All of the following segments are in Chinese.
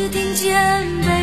只听见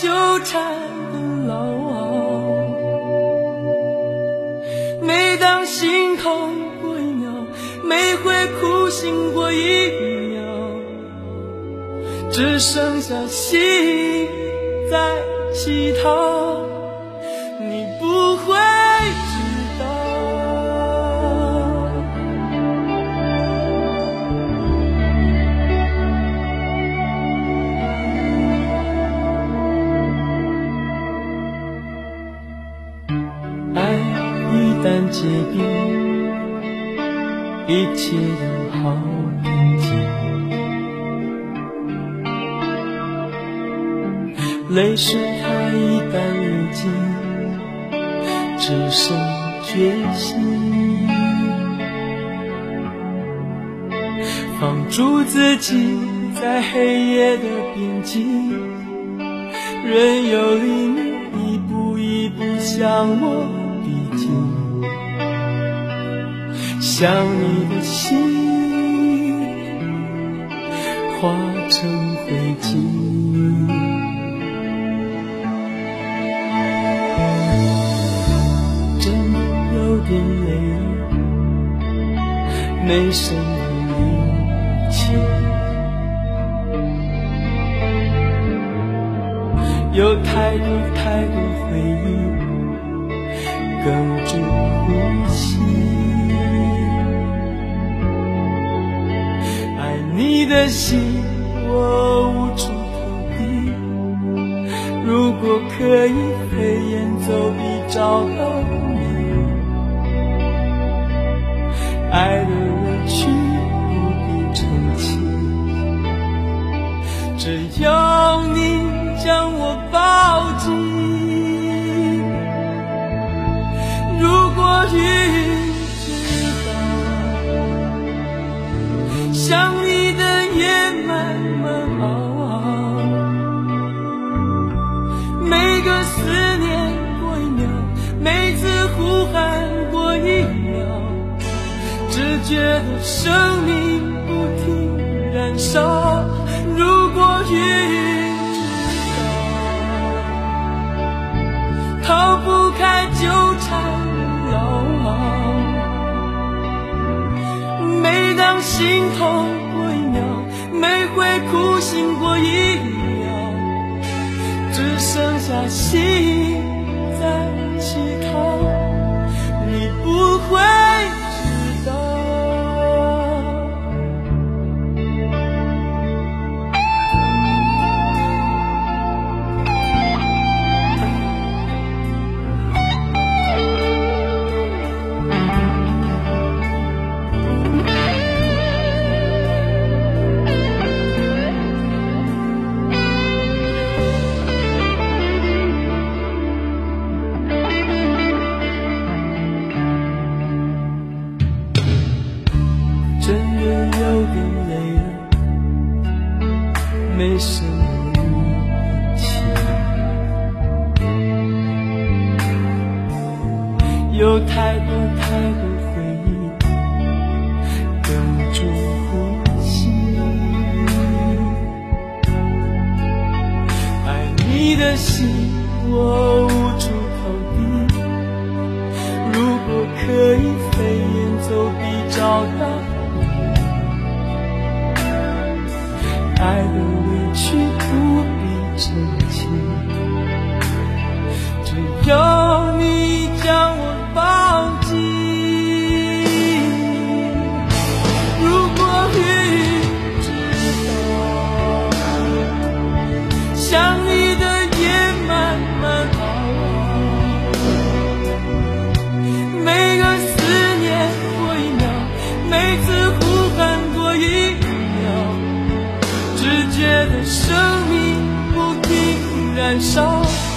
纠缠的牢，每当心痛过一秒，每回哭醒过一秒，只剩下心在乞讨，结冰，一切都好平静。泪水它一旦流尽，只剩决心。放逐自己在黑夜的边境，任由黎明一步一步向我逼近。想你的心化成灰烬，真有点累，没什么力气，有太多太多回忆哽住呼吸。心，我无处投递。如果可以飞檐走壁找到你，爱的委屈不必澄清。只要你将我抱紧，如果云知道，想你的。夜慢慢熬每个思念过一秒每次呼喊过一秒只觉得生命不停燃烧。如果云知道逃不开纠缠牢每当心痛回苦心过一秒，只剩下心。太多太多回忆哽住呼吸，爱你的心我无处投递。如果可以飞檐走壁找到你，爱的委屈不必澄清，只要爱的生命不停燃烧。